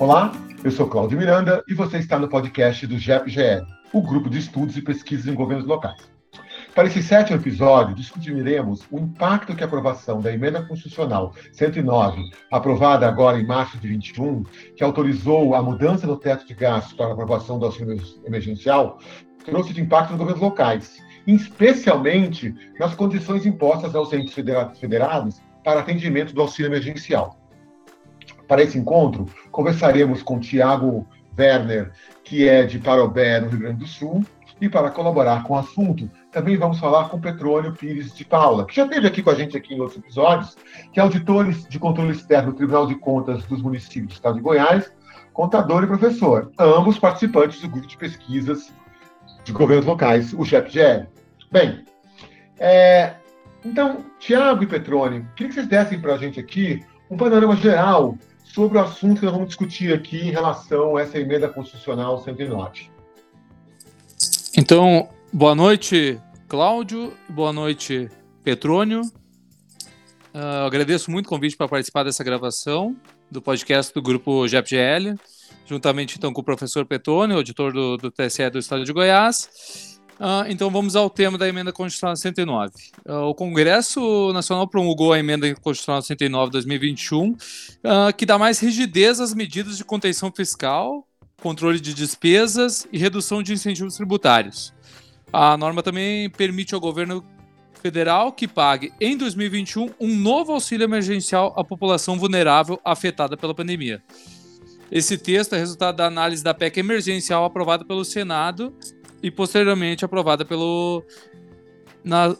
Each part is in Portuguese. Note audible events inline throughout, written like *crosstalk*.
Olá, eu sou Cláudio Miranda e você está no podcast do GEPGL, o Grupo de Estudos e Pesquisas em Governos Locais. Para esse sétimo episódio, discutiremos o impacto que a aprovação da Emenda Constitucional 109, aprovada agora em março de 21, que autorizou a mudança do teto de gastos para a aprovação do auxílio emergencial, trouxe de impacto nos governos locais, especialmente nas condições impostas aos entes federados para atendimento do auxílio emergencial. Para esse encontro, conversaremos com Tiago Werner, que é de Parobé, no Rio Grande do Sul, e para colaborar com o assunto, também vamos falar com Petrônio Pires de Paula, que já esteve aqui com a gente aqui em outros episódios, que é auditor de controle externo do Tribunal de Contas dos municípios do Estado de Goiás, contador e professor, ambos participantes do grupo de pesquisas de governos locais, o GEPGL. Bem, é, então, Tiago e Petrônio, queria que vocês dessem para a gente aqui um panorama geral sobre o assunto que nós vamos discutir aqui em relação a essa emenda constitucional 109. Então, boa noite, Cláudio, boa noite, Petrônio. Uh, agradeço muito o convite para participar dessa gravação do podcast do grupo GEPGL, juntamente então com o professor Petrônio, auditor do, do TSE do Estado de Goiás, Uh, então vamos ao tema da emenda constitucional 109. Uh, o Congresso Nacional promulgou a emenda constitucional 109 2021, uh, que dá mais rigidez às medidas de contenção fiscal, controle de despesas e redução de incentivos tributários. A norma também permite ao governo federal que pague em 2021 um novo auxílio emergencial à população vulnerável afetada pela pandemia. Esse texto é resultado da análise da PEC emergencial aprovada pelo Senado e posteriormente aprovada pelo, na,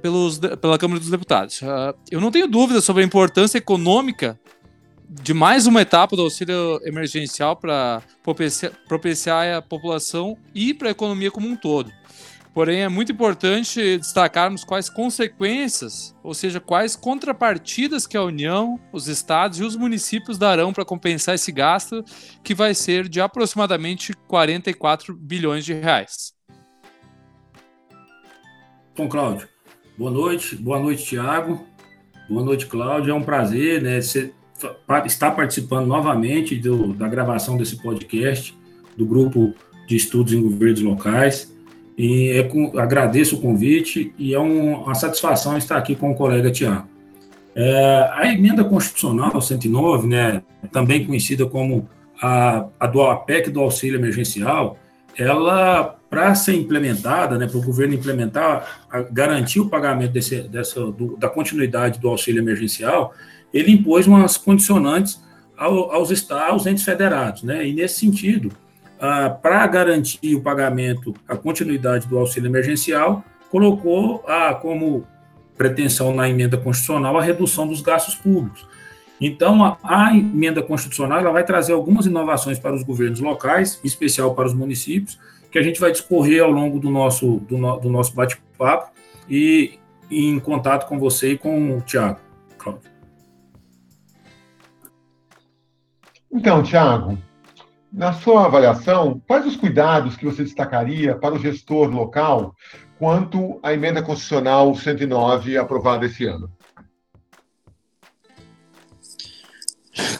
pelos, pela Câmara dos Deputados. Uh, eu não tenho dúvida sobre a importância econômica de mais uma etapa do auxílio emergencial para propiciar, propiciar a população e para a economia como um todo. Porém, é muito importante destacarmos quais consequências, ou seja, quais contrapartidas que a União, os estados e os municípios darão para compensar esse gasto, que vai ser de aproximadamente 44 bilhões de reais. Bom, Cláudio, boa noite, boa noite, Tiago, boa noite, Cláudio. É um prazer né, estar participando novamente do, da gravação desse podcast do grupo de estudos em governos locais. E é com, agradeço o convite e é um, uma satisfação estar aqui com o colega Tiago. É, a emenda constitucional 109, né, também conhecida como a, a do APEC do auxílio emergencial, ela, para ser implementada, né, para o governo implementar, garantir o pagamento desse, dessa, do, da continuidade do auxílio emergencial, ele impôs umas condicionantes ao, aos estados, aos entes federados. Né, e, nesse sentido, ah, para garantir o pagamento, a continuidade do auxílio emergencial, colocou ah, como pretensão na emenda constitucional a redução dos gastos públicos. Então, a, a, emenda constitucional ela vai trazer algumas inovações para os governos locais, em especial para os municípios, que a gente vai discorrer ao longo do nosso, do, no, do nosso bate-papo e em contato com você e com o Tiago. Então, Tiago, na sua avaliação, quais os cuidados que você destacaria para o gestor local quanto à emenda constitucional 109 aprovada esse ano?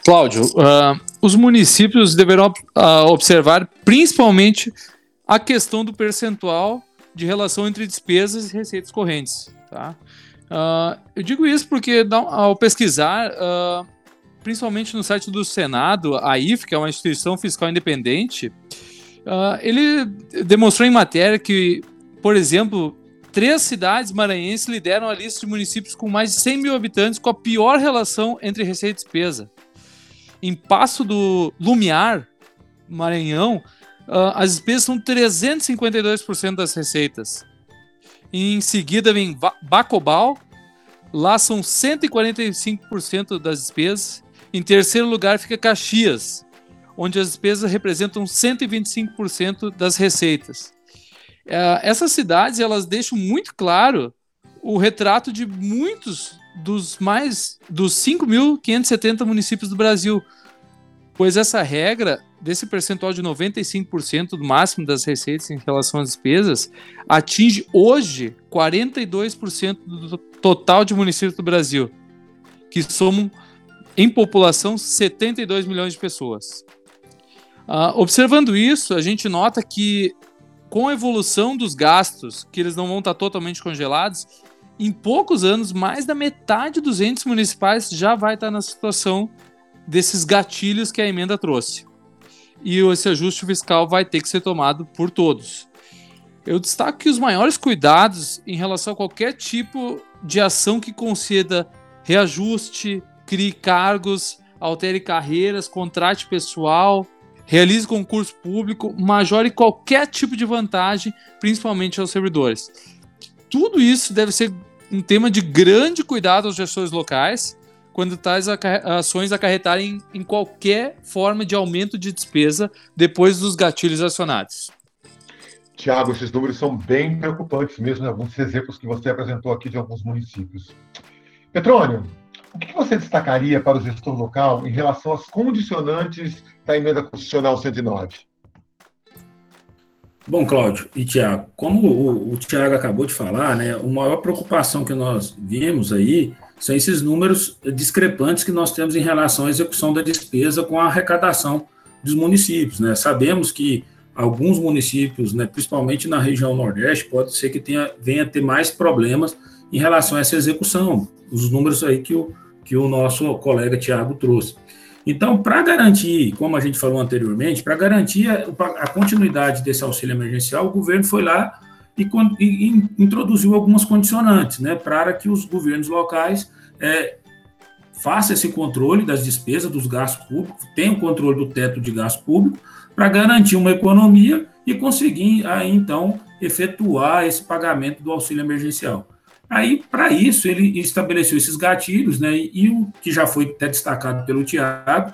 Cláudio, uh, os municípios deverão uh, observar principalmente a questão do percentual de relação entre despesas e receitas correntes. Tá? Uh, eu digo isso porque ao pesquisar, principalmente no site do Senado, a IF, que é uma instituição fiscal independente, uh, ele demonstrou em matéria que, por exemplo, três cidades maranhenses lideram a lista de municípios com mais de 100 mil habitantes com a pior relação entre receita e despesa. Em Passo do Lumiar, Maranhão, uh, as despesas são 352% das receitas. Em seguida vem Bacobal, lá são 145% das despesas. Em terceiro lugar fica Caxias, onde as despesas representam 125% das receitas. É, essas cidades elas deixam muito claro o retrato de muitos dos mais dos 5.570 municípios do Brasil, pois essa regra desse percentual de 95% do máximo das receitas em relação às despesas atinge hoje 42% do total de municípios do Brasil, que somam em população, 72 milhões de pessoas. Uh, observando isso, a gente nota que com a evolução dos gastos, que eles não vão estar totalmente congelados, em poucos anos, mais da metade dos entes municipais já vai estar na situação desses gatilhos que a emenda trouxe. E esse ajuste fiscal vai ter que ser tomado por todos. Eu destaco que os maiores cuidados em relação a qualquer tipo de ação que conceda reajuste, crie cargos, altere carreiras, contrate pessoal, realize concurso público, majore qualquer tipo de vantagem, principalmente aos servidores. Tudo isso deve ser um tema de grande cuidado aos gestores locais, quando tais ações acarretarem em qualquer forma de aumento de despesa depois dos gatilhos acionados. Tiago, esses números são bem preocupantes mesmo, alguns exemplos que você apresentou aqui de alguns municípios. Petrônio, o que você destacaria para o gestor local em relação às condicionantes da emenda constitucional 109? Bom, Cláudio e Tiago, como o, o Tiago acabou de falar, né, a maior preocupação que nós vimos aí são esses números discrepantes que nós temos em relação à execução da despesa com a arrecadação dos municípios. Né? Sabemos que alguns municípios, né, principalmente na região Nordeste, pode ser que tenha, venha a ter mais problemas em relação a essa execução, os números aí que o, que o nosso colega Tiago trouxe. Então, para garantir, como a gente falou anteriormente, para garantir a, a, continuidade desse auxílio emergencial, o governo foi lá e, e, introduziu algumas condicionantes, né, para que os governos locais é, façam esse controle das despesas, dos gastos públicos, tenham controle do teto de gasto público, para garantir uma economia e conseguir, aí, então, efetuar esse pagamento do auxílio emergencial. Aí, para isso, ele estabeleceu esses gatilhos, né? E, o que já foi até destacado pelo Tiago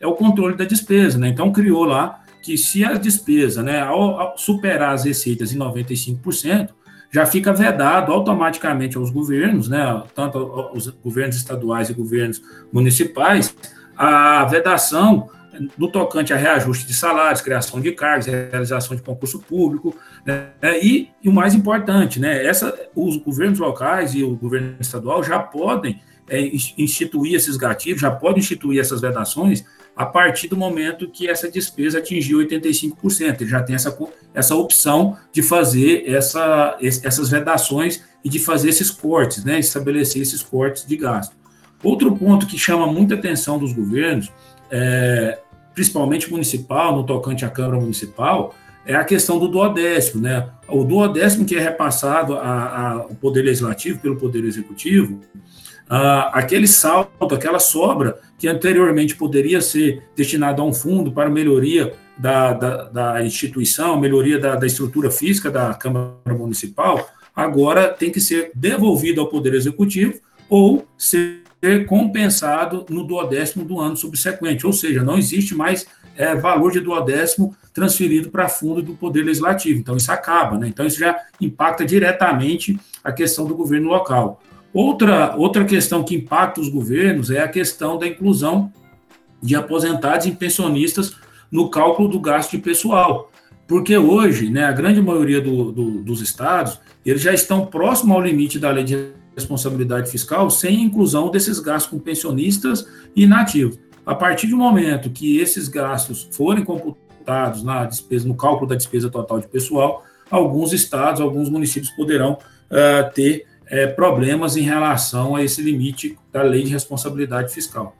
é o controle da despesa, né? Então, criou lá que se a despesa, né, ao, superar as receitas em 95%, já fica vedado automaticamente aos governos, né, tanto os governos estaduais e governos municipais, a vedação no tocante a reajuste de salários, criação de cargos, realização de concurso público, né, e, e, o mais importante, né, essa, os governos locais e o governo estadual já podem é, instituir esses gatilhos, já podem instituir essas vedações a partir do momento que essa despesa atingiu 85%. Ele já tem essa, essa opção de fazer essa, essas vedações e de fazer esses cortes, né, estabelecer esses cortes de gasto. Outro ponto que chama muita atenção dos governos é, principalmente municipal, no tocante à Câmara Municipal, é a questão do duodécimo, né? O duodécimo que é repassado ao Poder Legislativo pelo Poder Executivo, aquele saldo, aquela sobra que anteriormente poderia ser destinado a um fundo para melhoria da, da, da instituição, melhoria da, da estrutura física da Câmara Municipal, agora tem que ser devolvido ao Poder Executivo ou ser ser compensado no duodécimo do ano subsequente, ou seja, não existe mais é, valor de duodécimo transferido para fundo do Poder Legislativo. Então, isso acaba, né? Então, isso já impacta diretamente a questão do governo local. Outra, outra questão que impacta os governos é a questão da inclusão de aposentados e pensionistas no cálculo do gasto de pessoal. Porque hoje, né, a grande maioria do, do, dos estados, eles já estão próximo ao limite da lei de responsabilidade fiscal sem inclusão desses gastos com pensionistas e inativos. A partir do momento que esses gastos forem computados na despesa, no cálculo da despesa total de pessoal, alguns estados, alguns municípios poderão uh, ter uh, problemas em relação a esse limite da lei de responsabilidade fiscal.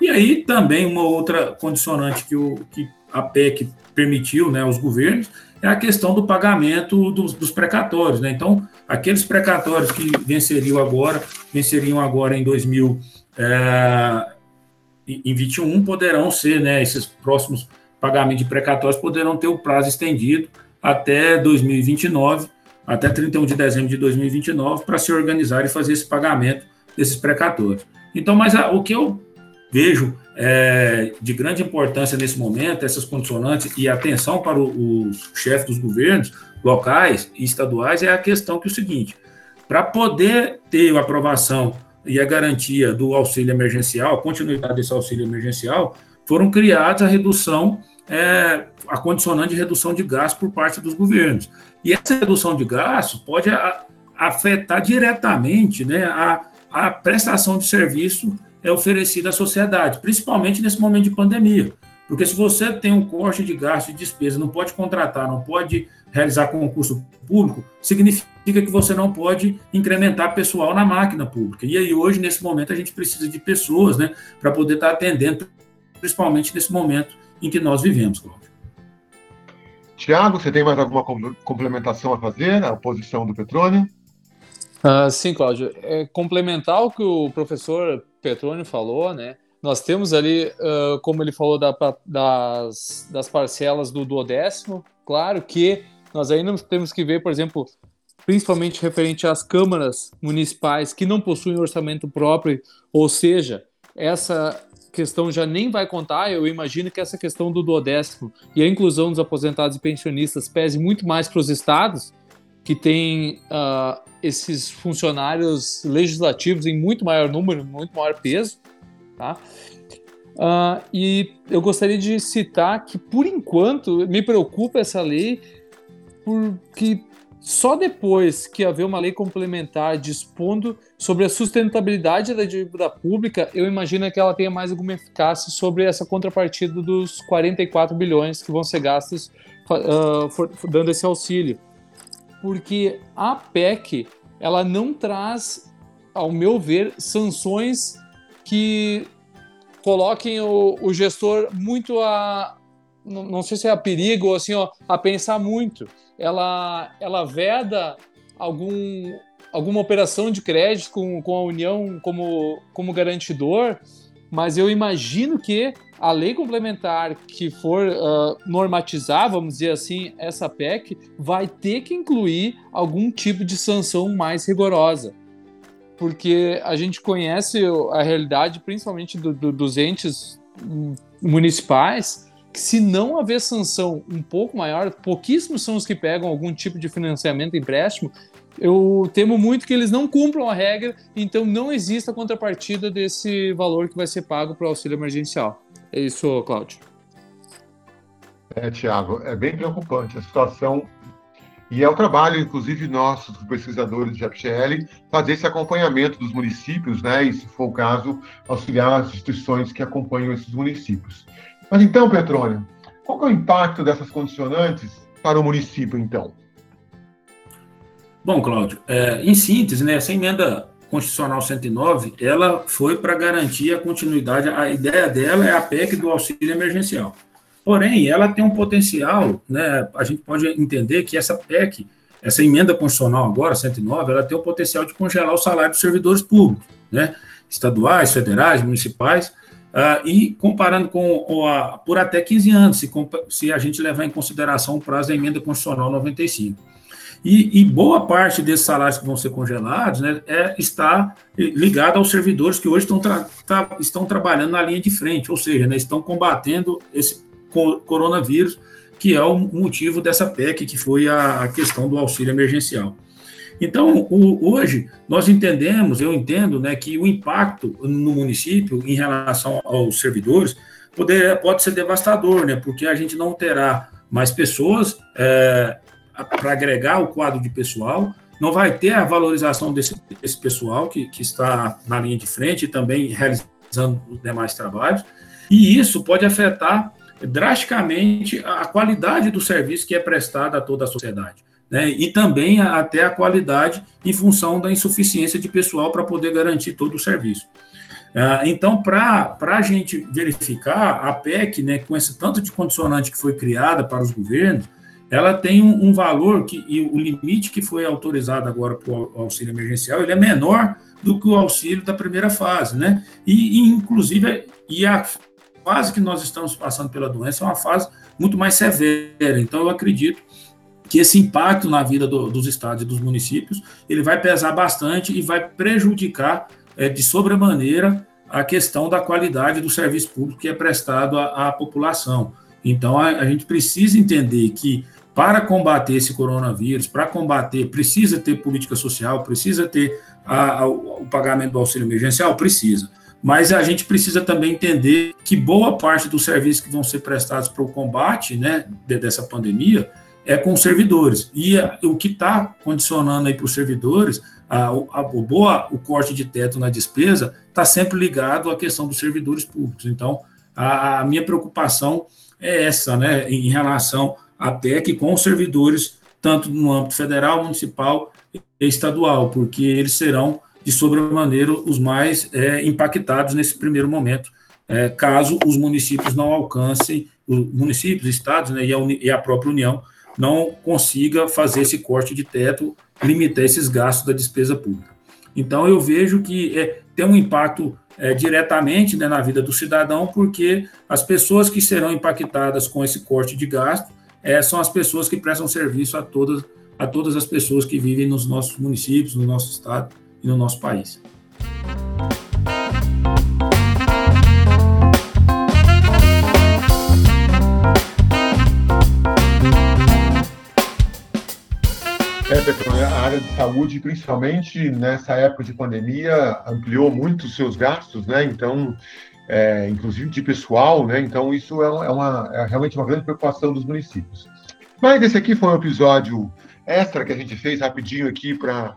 E aí também uma outra condicionante que, o, que a PEC permitiu né, aos governos é a questão do pagamento dos, dos precatórios. Né? Então, aqueles precatórios que venceriam agora, venceriam agora em 2021, é, poderão ser, né, esses próximos pagamentos de precatórios poderão ter o prazo estendido até 2029, até 31 de dezembro de 2029, para se organizar e fazer esse pagamento desses precatórios. Então, mas a, o que eu vejo é, de grande importância nesse momento, essas condicionantes e atenção para os chefes dos governos locais e estaduais, é a questão que é o seguinte, para poder ter a aprovação e a garantia do auxílio emergencial, continuidade desse auxílio emergencial, foram criadas a redução, é, a condicionante de redução de gastos por parte dos governos. E essa redução de gastos pode a, afetar diretamente né, a, a prestação de serviço é oferecida à sociedade, principalmente nesse momento de pandemia. Porque se você tem um corte de gasto e despesa, não pode contratar, não pode realizar concurso público, significa que você não pode incrementar pessoal na máquina pública. E aí, hoje, nesse momento, a gente precisa de pessoas né, para poder estar atendendo, principalmente nesse momento em que nós vivemos, Cláudio. Tiago, você tem mais alguma complementação a fazer à posição do Petrônio? Uh, sim, Cláudio. É complementar o que o professor Petrônio falou, né? Nós temos ali, uh, como ele falou, da, das, das parcelas do duodécimo, claro que nós ainda temos que ver, por exemplo, principalmente referente às câmaras municipais que não possuem orçamento próprio, ou seja, essa questão já nem vai contar. Eu imagino que essa questão do duodécimo e a inclusão dos aposentados e pensionistas pese muito mais para os estados, que têm uh, esses funcionários legislativos em muito maior número, muito maior peso, Tá? Uh, e eu gostaria de citar que, por enquanto, me preocupa essa lei, porque só depois que haver uma lei complementar dispondo sobre a sustentabilidade da dívida pública, eu imagino que ela tenha mais alguma eficácia sobre essa contrapartida dos 44 bilhões que vão ser gastos uh, dando esse auxílio. Porque a PEC, ela não traz, ao meu ver, sanções que coloquem o, o gestor muito a. Não, sei se é a perigo ou assim, ó, a pensar muito. Ela, ela veda algum, alguma operação de crédito com, com a União como, como garantidor, mas eu imagino que a lei complementar que for uh, normatizar, vamos dizer assim, essa PEC, vai ter que incluir algum tipo de sanção mais rigorosa. Porque a gente conhece a realidade, principalmente do, do, dos entes municipais, que se não haver sanção um pouco maior, pouquíssimos são os que pegam algum tipo de financiamento, empréstimo, eu temo muito que eles não cumpram a regra, então não exista contrapartida desse valor que vai ser pago para o auxílio emergencial. É isso, Cláudio. É, Tiago, é bem preocupante a situação e é o trabalho, inclusive, nosso, dos pesquisadores de FGL, fazer esse acompanhamento dos municípios, né? E, se for o caso, auxiliar as instituições que acompanham esses municípios. Mas então, Petrônio, qual é o impacto dessas condicionantes para o município, então? Bom, Cláudio, é, em síntese, né, essa emenda constitucional 109, ela foi para garantir a continuidade, a ideia dela é a PEC do auxílio emergencial. Porém, ela tem um potencial, né, a gente pode entender que essa PEC, essa emenda constitucional agora, 109, ela tem o potencial de congelar o salário dos servidores públicos, né, estaduais, federais, municipais, uh, e comparando com a, por até 15 anos, se, se a gente levar em consideração o prazo da emenda constitucional 95. E, e, boa parte desses salários que vão ser congelados né, é, está ligado aos servidores que hoje estão, tra estão trabalhando na linha de frente, ou seja, né, estão combatendo esse coronavírus, que é o motivo dessa PEC, que foi a, questão do auxílio emergencial. Então, o, hoje, nós entendemos, eu entendo, né, que o impacto no município em relação aos servidores poder, pode ser devastador, né, porque a gente não terá mais pessoas é, para agregar o quadro de pessoal, não vai ter a valorização desse, desse pessoal que, que está na linha de frente e também realizando os demais trabalhos, e isso pode afetar drasticamente a qualidade do serviço que é prestado a toda a sociedade. Né? E também até a qualidade em função da insuficiência de pessoal para poder garantir todo o serviço. Ah, então, para a gente verificar, a PEC, né, com esse tanto de condicionante que foi criada para os governos, ela tem um, um valor que, e o limite que foi autorizado agora para o auxílio emergencial, ele é menor do que o auxílio da primeira fase, né? E, e inclusive, e a fase que nós estamos passando pela doença é uma fase muito mais severa. Então, eu acredito que esse impacto na vida do, dos estados e dos municípios ele vai pesar bastante e vai prejudicar é, de sobremaneira a questão da qualidade do serviço público que é prestado à, à população. Então, a, a gente precisa entender que para combater esse coronavírus, para combater, precisa ter política social, precisa ter a, a, o pagamento do auxílio emergencial? Precisa mas a gente precisa também entender que boa parte dos serviços que vão ser prestados para o combate né, dessa pandemia é com servidores. E o que está condicionando aí para os servidores a, a, boa, o corte de teto na despesa está sempre ligado à questão dos servidores públicos. Então, a, a minha preocupação é essa, né, em relação à PEC com os servidores, tanto no âmbito federal, municipal e estadual, porque eles serão, de sobremaneira, os mais é, impactados nesse primeiro momento, é, caso os municípios não alcancem, os municípios, estados né, e, a, e a própria União não consiga fazer esse corte de teto, limitar esses gastos da despesa pública. Então, eu vejo que é, tem um impacto é, diretamente né, na vida do cidadão, porque as pessoas que serão impactadas com esse corte de gasto é, são as pessoas que prestam serviço a todas, a todas as pessoas que vivem nos nossos municípios, no nosso estado e no nosso país. É, Petrônio, a área de saúde, principalmente nessa época de pandemia, ampliou muito os seus gastos, né? Então, é, inclusive de pessoal, né? Então, isso é, uma, é realmente uma grande preocupação dos municípios. Mas esse aqui foi um episódio extra que a gente fez rapidinho aqui para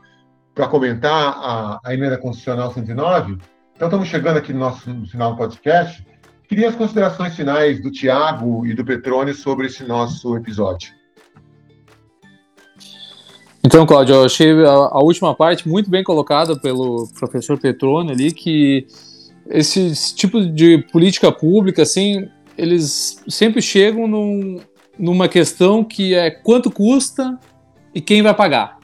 comentar a, a emenda constitucional 109. Então, estamos chegando aqui no nosso no final do podcast. Queria as considerações finais do Tiago e do Petrone sobre esse nosso episódio. Então, Cláudio, eu achei a, a, última parte muito bem colocada pelo professor Petrone ali, que esse, esse, tipo de política pública, assim, eles sempre chegam num, numa questão que é quanto custa e quem vai pagar.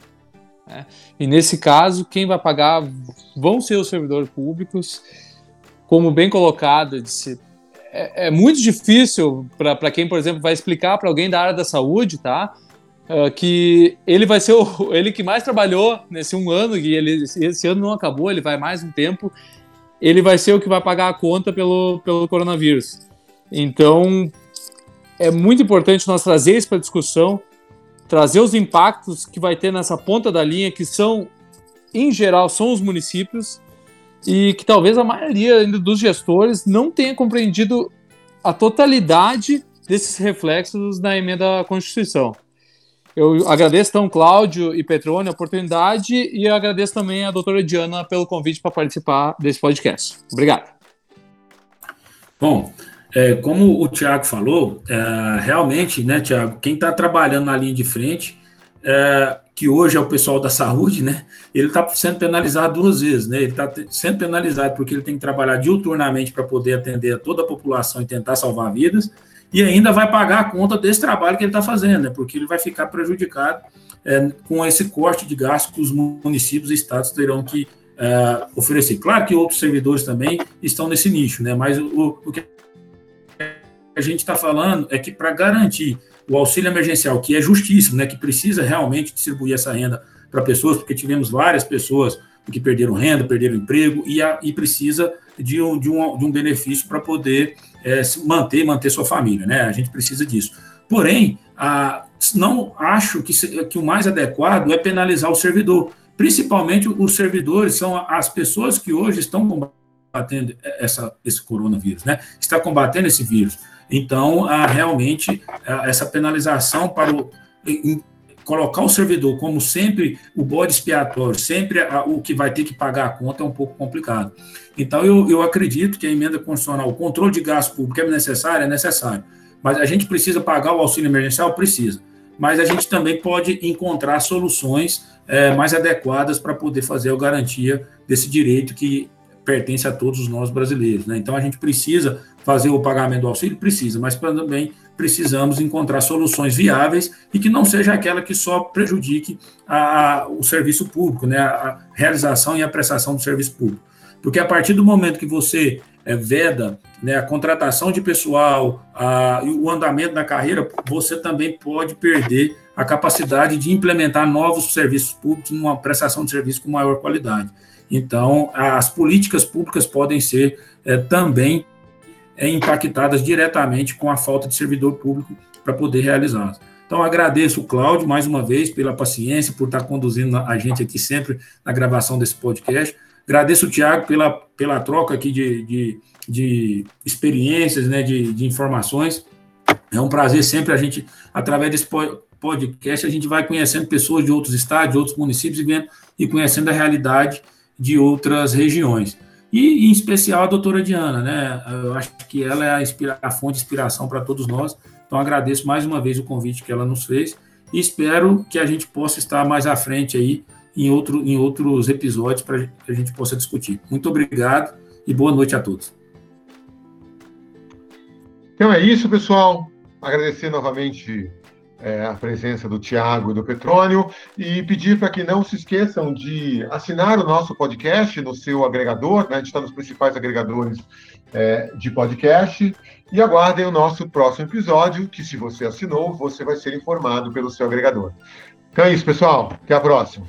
Né? E nesse caso, quem vai pagar vão ser os servidores públicos, como bem colocado, disse, é, é muito difícil para quem, por exemplo, vai explicar para alguém da área da saúde, tá? Uh, que ele vai ser o, *laughs* ele que mais trabalhou nesse um ano, e ele, esse ano não acabou, ele vai mais um tempo, ele vai ser o que vai pagar a conta pelo, pelo coronavírus. Então, é muito importante nós trazer isso para discussão, trazer os impactos que vai ter nessa ponta da linha, que são, em geral, são os municípios, e que talvez a maioria ainda dos gestores não tenha compreendido a totalidade desses reflexos na emenda à Constituição. Eu agradeço, então, Cláudio e Petrone a oportunidade e agradeço também a doutora Diana pelo convite para participar desse podcast. Obrigado. Bom, é, como o Tiago falou, é, realmente, né, Tiago, quem está trabalhando na linha de frente, é, que hoje é o pessoal da saúde, né, ele está sendo penalizado duas vezes, né, ele está sendo penalizado porque ele tem que trabalhar diuturnamente para poder atender a toda a população e tentar salvar vidas, e ainda vai pagar a conta desse trabalho que ele está fazendo, né? porque ele vai ficar prejudicado é, com esse corte de gasto que os municípios e estados terão que é, oferecer. Claro que outros servidores também estão nesse nicho, né? mas o, o que a gente está falando é que para garantir o auxílio emergencial, que é justíssimo, né? que precisa realmente distribuir essa renda para pessoas, porque tivemos várias pessoas que perderam renda, perderam emprego, e, a, e precisa de um, de um, de um benefício para poder é, manter manter sua família, né? A gente precisa disso. Porém, a, não acho que, que o mais adequado é penalizar o servidor. Principalmente os servidores são as pessoas que hoje estão combatendo essa, esse coronavírus, né? Está combatendo esse vírus. Então, a, realmente, a, essa penalização para o, colocar o servidor como sempre o bode expiatório, sempre a, o que vai ter que pagar a conta é um pouco complicado. Então, eu, eu acredito que a emenda constitucional, o controle de gasto público é necessário? É necessário. Mas a gente precisa pagar o auxílio emergencial? Precisa. Mas a gente também pode encontrar soluções é, mais adequadas para poder fazer a garantia desse direito que pertence a todos nós brasileiros. Né? Então, a gente precisa fazer o pagamento do auxílio? Precisa, mas também precisamos encontrar soluções viáveis e que não seja aquela que só prejudique a, o serviço público, né, a realização e a prestação do serviço público. Porque a partir do momento que você é, veda né, a contratação de pessoal a, e o andamento da carreira, você também pode perder a capacidade de implementar novos serviços públicos numa prestação de serviço com maior qualidade. Então, as políticas públicas podem ser é, também é, impactadas diretamente com a falta de servidor público para poder realizá-las. Então, agradeço o Cláudio mais uma vez pela paciência, por estar conduzindo a gente aqui sempre na gravação desse podcast. Agradeço o Tiago pela, pela troca aqui de, de, de experiências, né, de, de informações. É um prazer sempre a gente, através desse podcast, a gente vai conhecendo pessoas de outros estados, de outros municípios e, vendo, e conhecendo a realidade de outras regiões. E, em especial, a doutora Diana, né? Eu acho que ela é a, inspira a fonte de inspiração para todos nós. Então, agradeço mais uma vez o convite que ela nos fez e espero que a gente possa estar mais à frente aí em, outro, em outros episódios para que a gente possa discutir. Muito obrigado e boa noite a todos. Então é isso, pessoal. Agradecer novamente é, a presença do Tiago e do Petrônio e pedir para que não se esqueçam de assinar o nosso podcast no seu agregador, né? a gente está nos principais agregadores é, de podcast, e aguardem o nosso próximo episódio, que se você assinou, você vai ser informado pelo seu agregador. Então é isso, pessoal. Até a próxima.